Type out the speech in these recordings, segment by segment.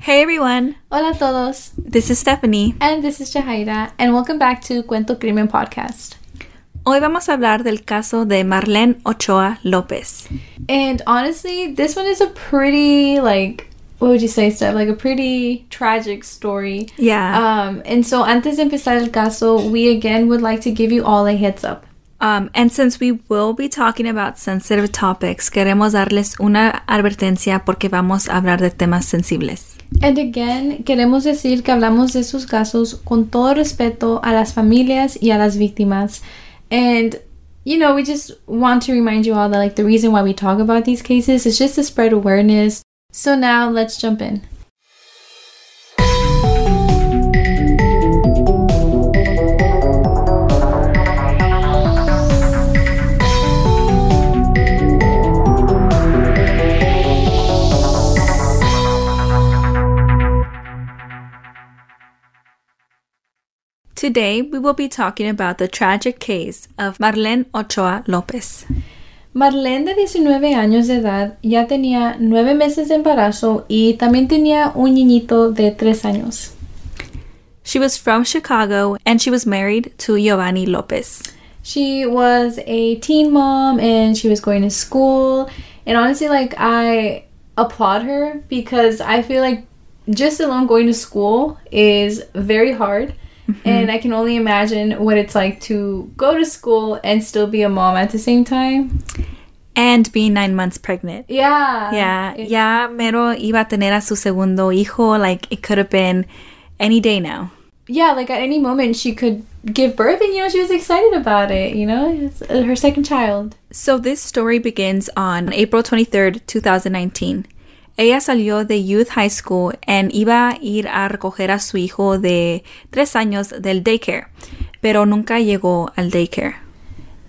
Hey everyone, Hola a todos, this is Stephanie. and this is Jahaira, and welcome back to Cuento Crimen Podcast. Hoy vamos a hablar del caso de Marlen Ochoa López. And honestly, this one is a pretty, like, what would you say, Steph? Like a pretty tragic story. Yeah. Um, and so antes de empezar el caso, we again would like to give you all a heads up. Um, and since we will be talking about sensitive topics, queremos darles una advertencia porque vamos a hablar de temas sensibles. And again, queremos decir que hablamos de casos con todo respeto a las familias y a las víctimas. And, you know, we just want to remind you all that, like, the reason why we talk about these cases is just to spread awareness. So now let's jump in. Today we will be talking about the tragic case of Marlen Ochoa López. Marlen, de 19 años de edad, ya tenía 9 meses de embarazo y también tenía un niñito de 3 años. She was from Chicago and she was married to Giovanni Lopez. She was a teen mom and she was going to school. And honestly, like, I applaud her because I feel like just alone going to school is very hard. And I can only imagine what it's like to go to school and still be a mom at the same time. And being nine months pregnant. Yeah. Yeah, It- ya mero iba a tener a su segundo hijo. Like it could have been any day now. yeah, like at any moment she could give birth, and you know, she was excited about it, you know, it's uh, her second child. So this story begins on April 23rd, 2019. Ella salió de Youth High School and iba a ir a recoger a su hijo de tres años del daycare, pero nunca llegó al daycare.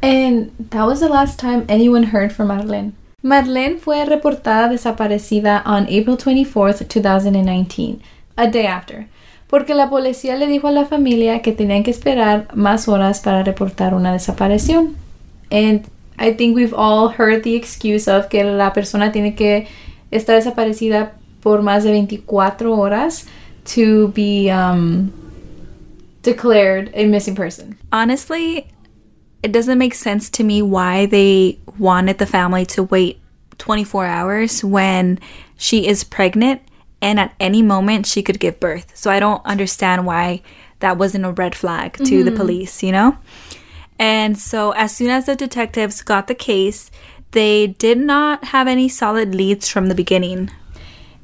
And that was the last time anyone heard from Marlene. Marlene fue reportada desaparecida on April 24th, 2019, a day after, porque la policía le dijo a la familia que tenían que esperar más horas para reportar una desaparición. And I think we've all heard the excuse of que la persona tiene que estar desaparecida por más de 24 horas to be um, declared a missing person. Honestly, it doesn't make sense to me why they wanted the family to wait 24 hours when she is pregnant and at any moment she could give birth. So I don't understand why that wasn't a red flag to the police, you know? And so as soon as the detectives got the case, they did not have any solid leads from the beginning.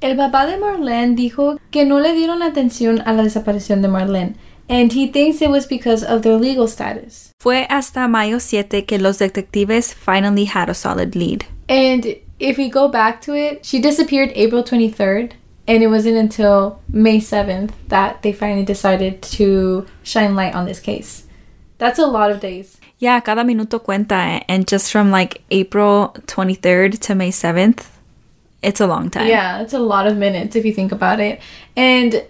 El papá de Marlen dijo que no le dieron atención a la desaparición de Marlen, and he thinks it was because of their legal status. Fue hasta mayo 7 que los detectives finally had a solid lead. And if we go back to it, she disappeared April 23rd, and it wasn't until May 7th that they finally decided to shine light on this case. That's a lot of days. Yeah, cada minuto cuenta. Eh, and just from like April 23rd to May 7th, it's a long time. Yeah, it's a lot of minutes if you think about it. And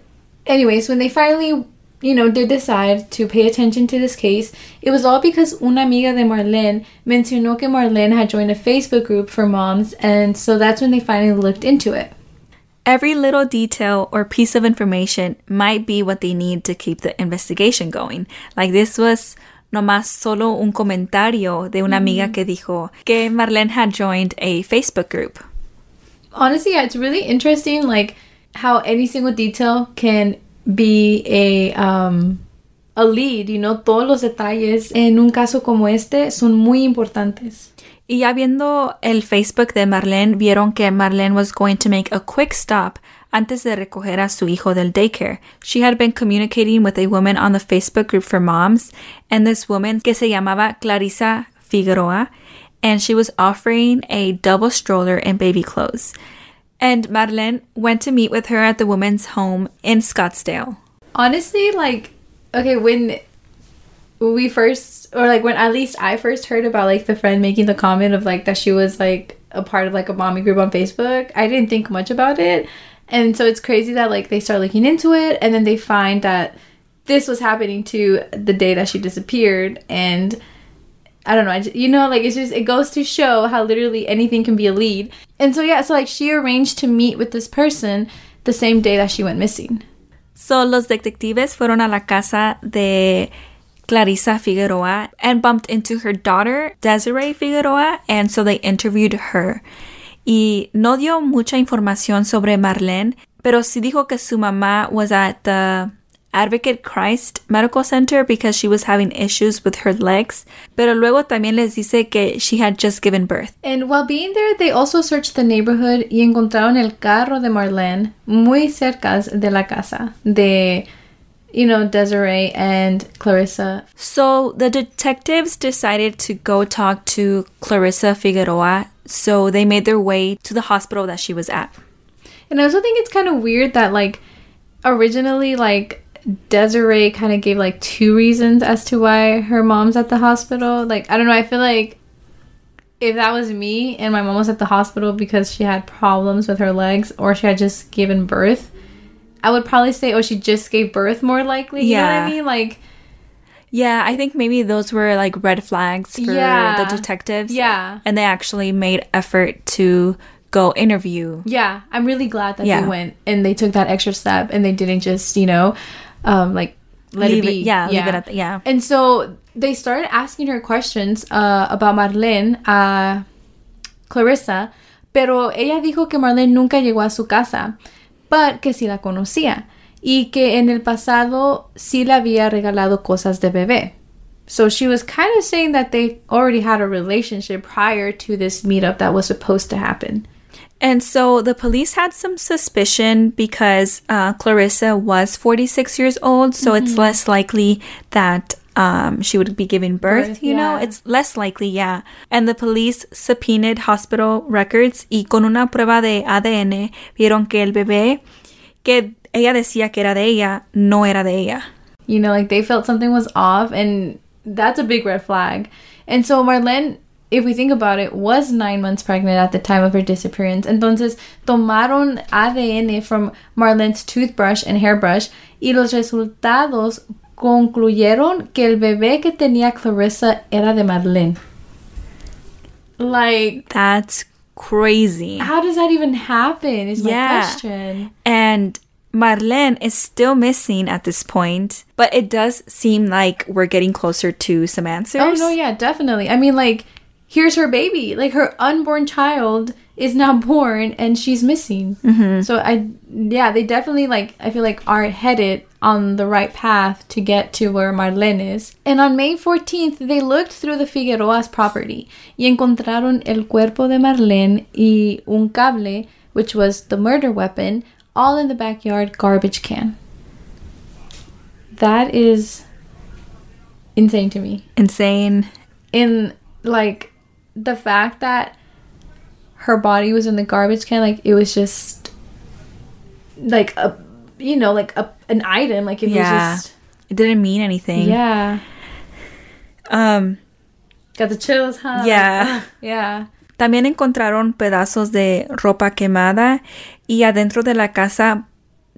anyways, when they finally, you know, did decide to pay attention to this case, it was all because una amiga de Marlen mencionó que Marlen had joined a Facebook group for moms, and so that's when they finally looked into it. Every little detail or piece of information might be what they need to keep the investigation going. Like this was nomás solo un comentario de una amiga que dijo que Marlene had joined a Facebook group. Honestly, yeah, it's really interesting, like how any single detail can be a um a lead. You know, todos los detalles en un caso como este son muy importantes. Y ya viendo el Facebook de Marlene, vieron que Marlene was going to make a quick stop antes de recoger a su hijo del daycare. She had been communicating with a woman on the Facebook group for moms, and this woman que se llamaba Clarisa Figueroa, and she was offering a double stroller and baby clothes. And Marlen went to meet with her at the woman's home in Scottsdale. honestly like okay when we first or like when at least i first heard about like the friend making the comment of like that she was like a part of like a mommy group on facebook i didn't think much about it and so it's crazy that like they start looking into it and then they find that this was happening to the day that she disappeared and I don't know. I just, you know, like it's just it goes to show how literally anything can be a lead. And so yeah, so like she arranged to meet with this person the same day that she went missing. So los detectives fueron a la casa de Clarisa Figueroa and bumped into her daughter, Desiree Figueroa, and so they interviewed her. Y no dio mucha información sobre Marlene, pero sí dijo que su mamá was at the Advocate Christ Medical Center because she was having issues with her legs, pero luego también les dice que she had just given birth. And while being there, they also searched the neighborhood y encontraron el carro de Marlene muy cerca de la casa de you know, Desiree and Clarisa. So the detectives decided to go talk to Clarisa Figueroa, so they made their way to the hospital that she was at. And I also think it's kind of weird that, like, originally, like, Desiree kind of gave, like, two reasons as to why her mom's at the hospital. Like, I don't know, I feel like if that was me and my mom was at the hospital because she had problems with her legs or she had just given birth, I would probably say, oh, she just gave birth more likely. You know what I mean? Like, Yeah, I think maybe those were like red flags for Yeah. the detectives. Yeah. And they actually made effort to go interview. yeah, I'm really glad that Yeah. they went and they took that extra step and they didn't just, you know, um, like let Leave it it- be. yeah, leave it at the- yeah. And so they started asking her questions uh, about Marlen a Clarisa, pero ella dijo que Marlen nunca llegó a su casa, but que sí la conocía y que en el pasado sí le había regalado cosas de bebé. So she was kind of saying that they already had a relationship prior to this meetup that was supposed to happen. And so the police had some suspicion because uh, Clarisa was 46 years old, so it's less likely that um, she would be giving birth, Birth, you know? It's less likely, yeah. And the police subpoenaed hospital records y con una prueba de ADN vieron que el bebé que ella decía que era de ella no era de ella. You know, like they felt something was off, and that's a big red flag. And so Marlen, if we think about it, was nine months pregnant at the time of her disappearance. Entonces, tomaron ADN from Marlen's toothbrush and hairbrush, y los resultados concluyeron que el bebé que tenía Clarisa era de Marlen. Like, That's crazy. how does that even happen? Is my Yeah. question. And Marlen is still missing at this point, but it does seem like we're getting closer to some answers. Oh no, yeah, definitely. I mean, like, here's her baby. Like her unborn child is now born and she's missing. Mm-hmm. So I, yeah, they definitely like. I feel like are headed on the right path to get to where Marlen is. And on May 14th, they looked through the Figueroa's property y encontraron el cuerpo de Marlen y un cable, which was the murder weapon, all in the backyard garbage can. That is insane to me Insane. in like the fact that her body was in the garbage can like it was just like a you know like a an item like it Yeah. was just It didn't mean anything. yeah Um, got the chills huh Yeah. yeah también encontraron pedazos de ropa quemada y adentro de la casa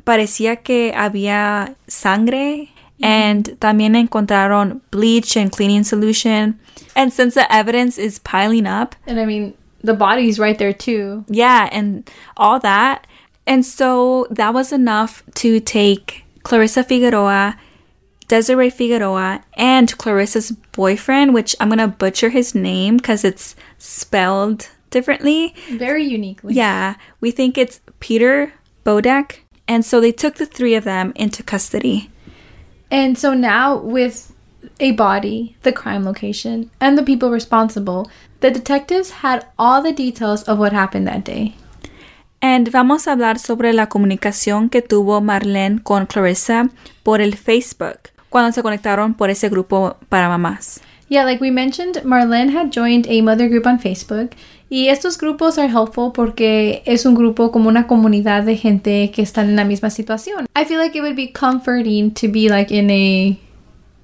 parecía que había sangre. And también encontraron bleach and cleaning solution. And since the evidence is piling up, and i mean the body's right there too Yeah, and all that. And so that was enough to take Clarisa Figueroa, Desiree Figueroa, and Clarisa's boyfriend, which I'm going to butcher his name because it's spelled differently. very uniquely Yeah, we think it's Peter Bodak. And so they took the three of them into custody. and so now with a body the crime location and the people responsible the detectives had all the details of what happened that day And vamos a hablar sobre la comunicación que tuvo Marlen con Clarisa por el Facebook cuando se conectaron por ese grupo para mamás. Yeah, like we mentioned, Marlen had joined a mother group on Facebook. Y estos grupos are helpful porque es un grupo como una comunidad de gente que están en la misma situación. I feel like it would be comforting to be like in a,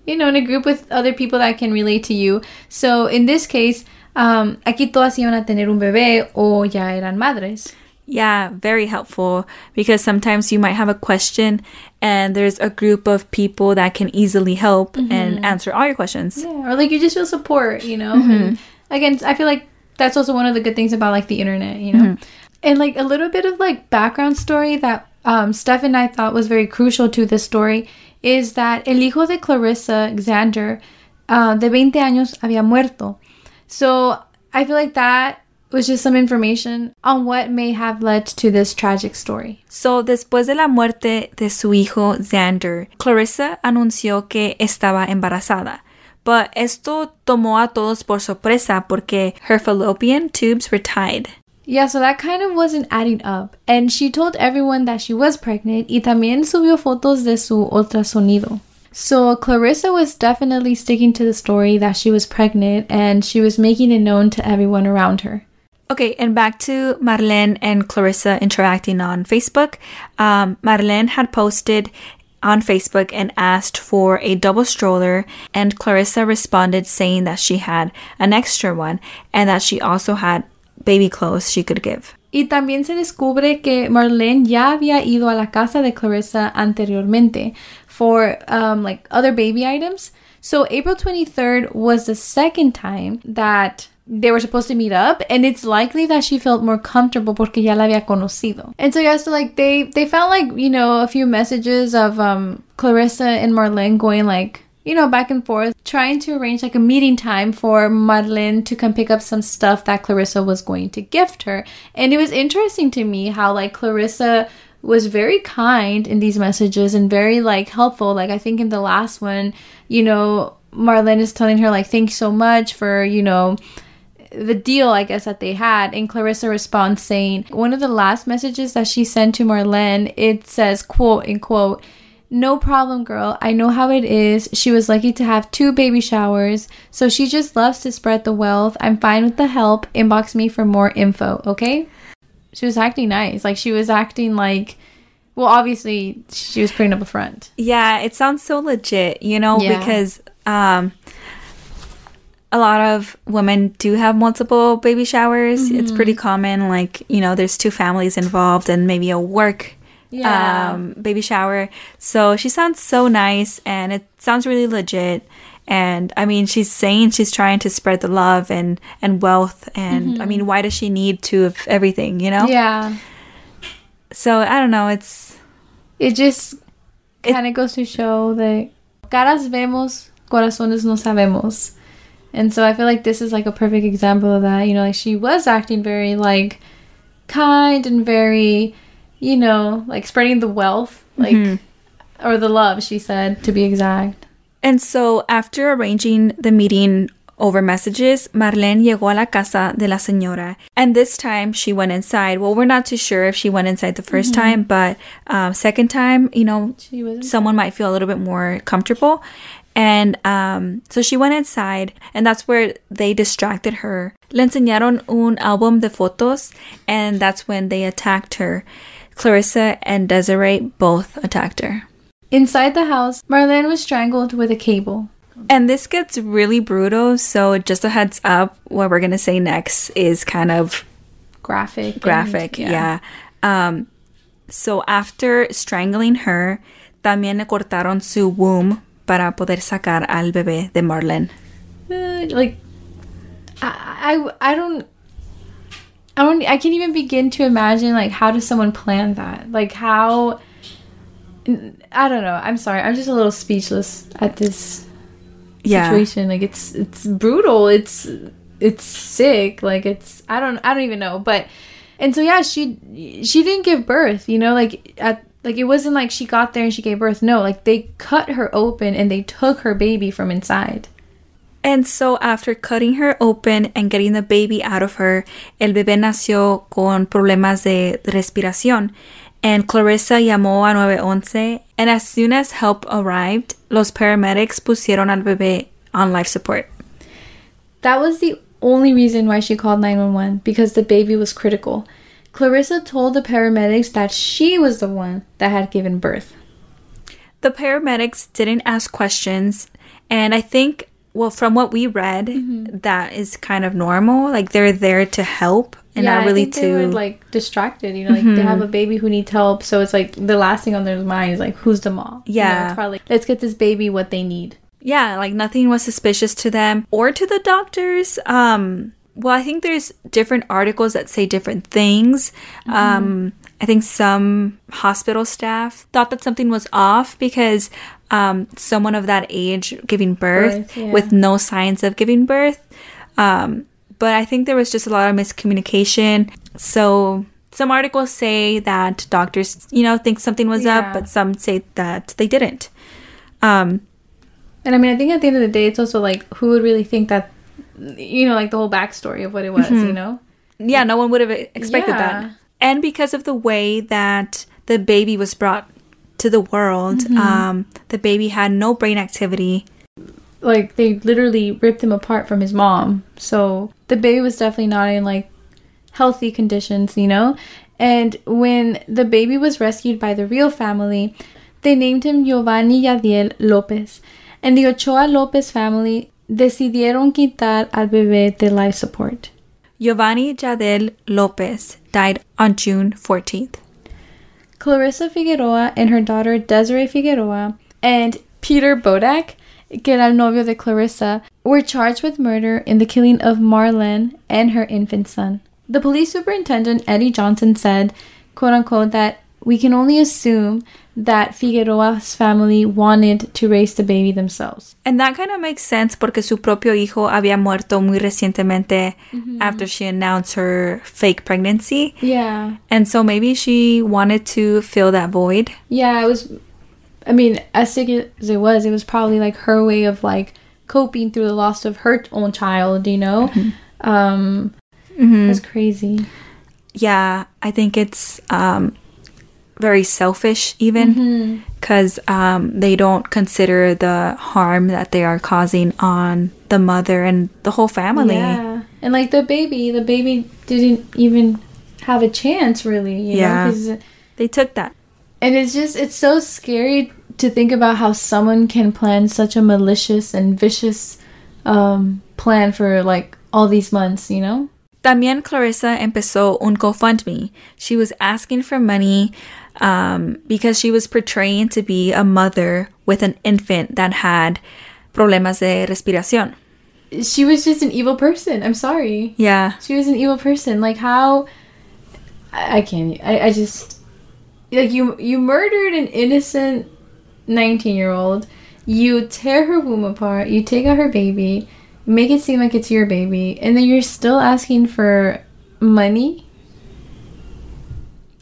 you know, in a group with other people that can relate to you. So in this case, um, aquí todas iban a tener un bebé o ya eran madres. Yeah, very helpful because sometimes you might have a question and there's a group of people that can easily help and answer all your questions. Yeah, or like you just feel support, you know. And again, I feel like that's also one of the good things about like the internet, you know. And like a little bit of like background story that um, Steph and I thought was very crucial to this story is that el hijo de Clarisa, Xander, uh, de 20 años, había muerto. So I feel like that was just some information on what may have led to this tragic story. So, después de la muerte de su hijo Xander, Clarisa anunció que estaba embarazada. But esto tomó a todos por sorpresa porque her fallopian tubes were tied. Yeah, so that kind of wasn't adding up. And she told everyone that she was pregnant y también subió fotos de su ultrasonido. So Clarisa was definitely sticking to the story that she was pregnant and she was making it known to everyone around her. Okay, and back to Marlen and Clarisa interacting on Facebook. Um, Marlen had posted on Facebook and asked for a double stroller, and Clarisa responded saying that she had an extra one and that she also had baby clothes she could give. Y también se descubre que Marlen ya había ido a la casa de Clarisa anteriormente for um, like other baby items. So April 23rd was the second time that they were supposed to meet up and it's likely that she felt more comfortable porque ya la había conocido. And so yeah, so like they they found like, you know, a few messages of um Clarisa and Marlen going like you know, back and forth, trying to arrange like a meeting time for Marlen to come pick up some stuff that Clarisa was going to gift her. And it was interesting to me how like Clarisa was very kind in these messages and very like helpful. Like I think in the last one, you know, Marlen is telling her like thanks so much for, you know, the deal, I guess, that they had. And Clarisa responds saying, one of the last messages that she sent to Marlen, it says, quote unquote, no problem, girl. I know how it is. She was lucky to have two baby showers, so she just loves to spread the wealth. I'm fine with the help. Inbox me for more info, okay? She was acting nice. Like, she was acting like, well, obviously, she was putting up a front. Yeah, it sounds so legit, you know, Yeah. because um, a lot of women do have multiple baby showers. It's pretty common. Like, you know, there's two families involved and maybe a work Yeah. um, baby shower. So she sounds so nice and it sounds really legit. And I mean, she's saying she's trying to spread the love and, and wealth. And I mm-hmm. mean, why does she need two of everything, you know? Yeah. So I don't know. It's It just kind of goes to show that caras vemos, corazones no sabemos. And so I feel like this is like a perfect example of that. You know, like she was acting very like kind and very, you know, like spreading the wealth, like mm-hmm. or the love, she said, to be exact. And so, after arranging the meeting over messages, Marlen llegó a la casa de la señora. And this time she went inside. Well, we're not too sure if she went inside the 1st time, but um, second time, you know, She was someone might feel a little bit more comfortable. And um, so she went inside, and that's where they distracted her. Le enseñaron un álbum de fotos, and that's when they attacked her. Clarisa and Desiree both attacked her. Inside the house. Marlen was strangled with a cable. And this gets really brutal, so just a heads up, what we're gonna say next is kind of Graphic. and- graphic, yeah. Um, so after strangling her, también le cortaron su womb para poder sacar al bebé de Marlen. Uh, like I, I I don't I don't I can't even begin to imagine like how does someone plan that like how I don't know. I'm sorry. I'm just a little speechless at this Yeah. situation. Like it's it's brutal. It's it's sick. Like it's I don't I don't even know. But and so yeah she she didn't give birth you know? Like at like it wasn't like she got there and she gave birth. No like they cut her open and they took her baby from inside. And so after cutting her open and getting the baby out of her, el bebé nació con problemas de respiración. And Clarisa llamó a 911 and as soon as help arrived, los paramedics pusieron al bebé on life support. That was the only reason why she called 911 because the baby was critical. Clarisa told the paramedics that she was the one that had given birth. The paramedics didn't ask questions and I think well from what we read that is kind of normal like they're there to help and not I really to were like distracted, you know, like they have a baby who needs help, so it's like the last thing on their mind is like, who's the mom? You know, Yeah. it's probably let's get this baby what they need. yeah like nothing was suspicious to them or to the doctors um well i think there's different articles that say different things um I think some hospital staff thought that something was off because um, someone of that age giving birth, Birth, yeah. with no signs of giving birth. Um, but I think there was just a lot of miscommunication. So some articles say that doctors, you know, think something was Yeah. up, but some say that they didn't. Um, And I mean, I think at the end of the day, it's also like who would really think that, you know, like the whole backstory of what it was, Mm-hmm. you know? yeah, no one would have expected Yeah. that. And because of the way that the baby was brought to the world, Mm-hmm. um, the baby had no brain activity. Like they literally ripped him apart from his mom. So the baby was definitely not in like healthy conditions, you know? And when the baby was rescued by the real family, they named him Giovanni Yadiel Lopez. And the Ochoa Lopez family decidieron quitar al bebé de life support. Giovanni Yadiel Lopez died on June 14th. Clarisa Figueroa and her daughter Desiree Figueroa and Peter Bodak, que era el novio de Clarisa, were charged with murder in the killing of Marlen and her infant son. The police superintendent Eddie Johnson said, quote unquote, that we can only assume that Figueroa's family wanted to raise the baby themselves. And that kind of makes sense porque su propio hijo había muerto muy recientemente after she announced her fake pregnancy. Yeah. And so maybe she wanted to fill that void. Yeah, it was. I mean, as sick as it was, it was probably like her way of like coping through the loss of her own child. You know, um, that's crazy. Yeah, I think it's um, very selfish, even because um, they don't consider the harm that they are causing on the mother and the whole family. Yeah, and like the baby, the baby didn't even have a chance, really. You Yeah. know? They took that. and it's just it's so scary to think about how someone can plan such a malicious and vicious um, plan for like all these months. You know. También Clarisa empezó un GoFundMe. She was asking for money um, because she was portraying to be a mother with an infant that had problemas de respiración. She was just an evil person. I'm sorry. Yeah. She was an evil person. Like how I, I can't I, I just like you you murdered an innocent 19 year old. You tear her womb apart. You take out her baby. Make it seem like it's your baby, and then you're still asking for money.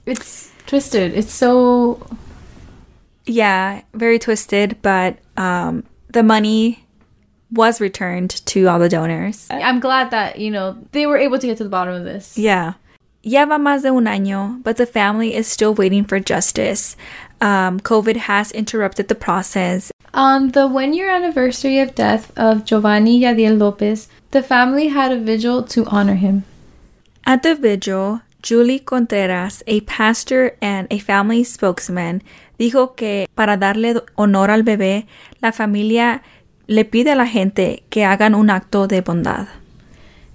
It's twisted. It's so Yeah, very twisted, but um, the money was returned to all the donors. I'm glad that, you know, they were able to get to the bottom of this. Yeah. Ya va más de un año, but the family is still waiting for justice. Um, COVID has interrupted the process. On the one year anniversary of death of Giovanni Yadiel Lopez, the family had a vigil to honor him. At the vigil, Julie Contreras, a pastor and a family spokesman, dijo que para darle honor al bebé, la familia le pide a la gente que hagan un acto de bondad.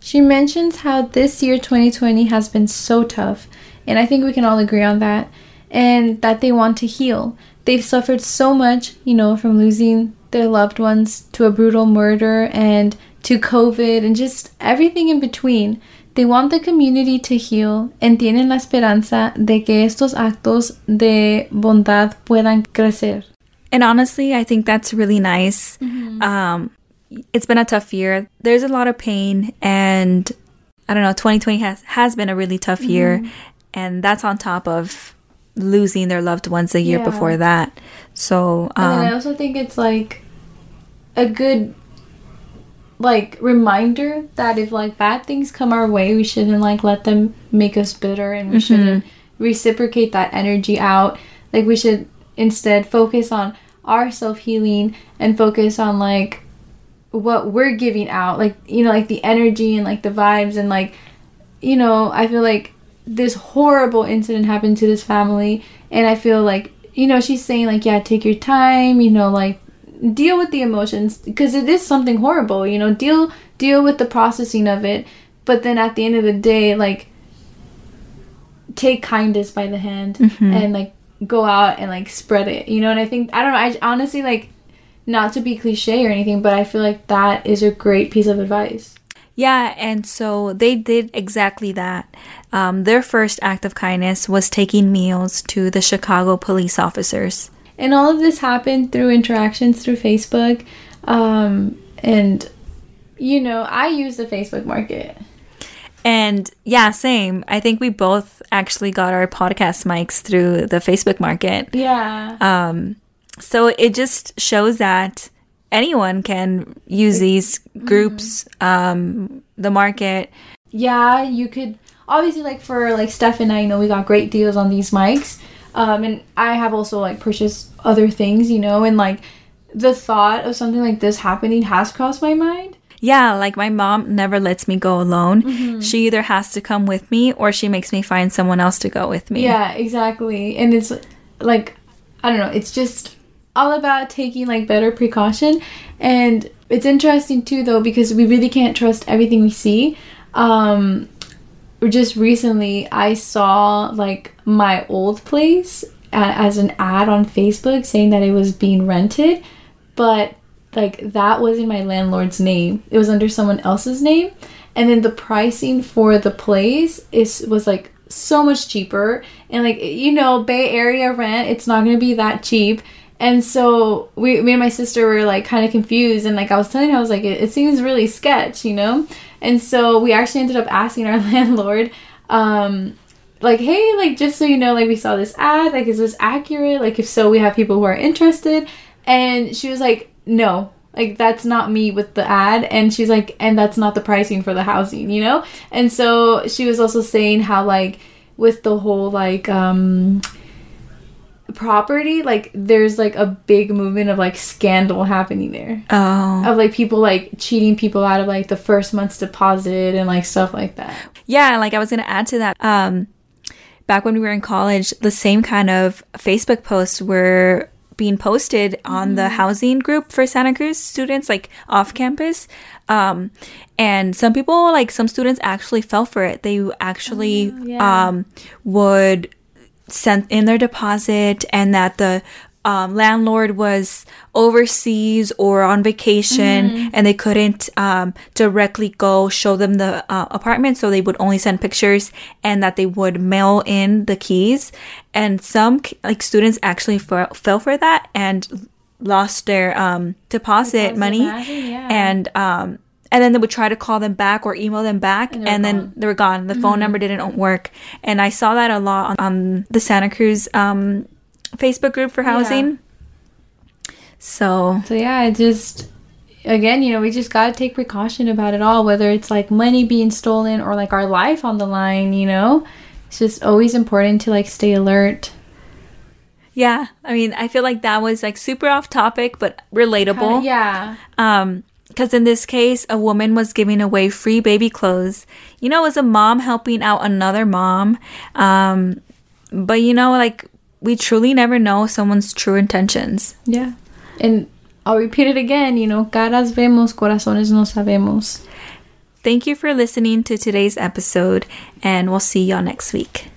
She mentions how this year 2020 has been so tough, and I think we can all agree on that, and that they want to heal. They've suffered so much, you know, from losing their loved ones to a brutal murder and to COVID and just everything in between. They want the community to heal and tienen la esperanza de que estos actos de bondad puedan crecer. And honestly, I think that's really nice. Um, it's been a tough year. There's a lot of pain, and I don't know. 2020 has has been a really tough year, and that's on top of losing their loved ones a year Yeah. before that. So, And I um, also think it's like a good like reminder that if like bad things come our way, we shouldn't like let them make us bitter and we shouldn't reciprocate that energy out. Like we should instead focus on our self-healing and focus on like what we're giving out. Like, you know, like the energy and like the vibes and like you know, I feel like this horrible incident happened to this family, and I feel like, you know, she's saying, like, yeah, take your time, you know, like, deal with the emotions, because it is something horrible, you know, deal, deal with the processing of it, but then at the end of the day, like, take kindness by the hand mm-hmm. and, like, go out and, like, spread it, you know, and I think, I don't know, I honestly, like, not to be cliche or anything, but I feel like that is a great piece of advice. Yeah, and so they did exactly that. Um, their first act of kindness was taking meals to the Chicago police officers. And all of this happened through interactions through Facebook. Um, and, you know, I use the Facebook market. And yeah, same. I think we both actually got our podcast mics through the Facebook market. Yeah. Um, so it just shows that anyone can use these groups, um, the market. yeah, you could obviously like for like Steph and I you know we got great deals on these mics. Um and I have also like purchased other things, you know, and like the thought of something like this happening has crossed my mind. Yeah, like my mom never lets me go alone. She either has to come with me or she makes me find someone else to go with me. Yeah, exactly. And it's like I don't know, it's just all about taking like better precaution and it's interesting too though because we really can't trust everything we see. Um just recently I saw like my old place a- as an ad on Facebook saying that it was being rented, but like that was in my landlord's name. It was under someone else's name. And then the pricing for the place is was like so much cheaper and like you know Bay Area rent it's not going to be that cheap. And so we me and my sister were like kind of confused and like I was telling her I was like it, it seems really sketch, you know? And so we actually ended up asking our landlord um like hey like just so you know like we saw this ad like is this accurate? Like if so we have people who are interested. And she was like no like that's not me with the ad. And she's like and that's not the pricing for the housing you know? And so she was also saying how like with the whole like um property like there's like a big movement of like scandal happening there Oh. of like people like cheating people out of like the first month's deposit and like stuff like that Yeah, like I was going to add to that. Um, back when we were in college, the same kind of Facebook posts were being posted on the housing group for Santa Cruz students, like off campus. Um, and some people, like some students, actually fell for it. They actually yeah. um, would send in their deposit, and that the um, landlord was overseas or on vacation and they couldn't um, directly go show them the uh, apartment. So they would only send pictures and that they would mail in the keys. And some like students actually f- fell for that and lost their um, deposit money. money, yeah. and um, and then they would try to call them back or email them back And and, then gone. Mm-hmm. they were gone the phone number didn't work and i saw that a lot on, on the santa cruz um, facebook group for housing so So yeah, it just again, you know, we just gotta take precaution about it all, whether it's like money being stolen or like our life on the line, you know? It's just always important to like stay alert. yeah i mean i feel like that was like super off topic but relatable yeah. um because in this case a woman was giving away free baby clothes you know as a mom helping out another mom um but you know like we truly never know someone's true intentions Yeah. And I'll repeat it again, you know, caras vemos, corazones no sabemos. Thank you for listening to today's episode, and we'll see y'all next week.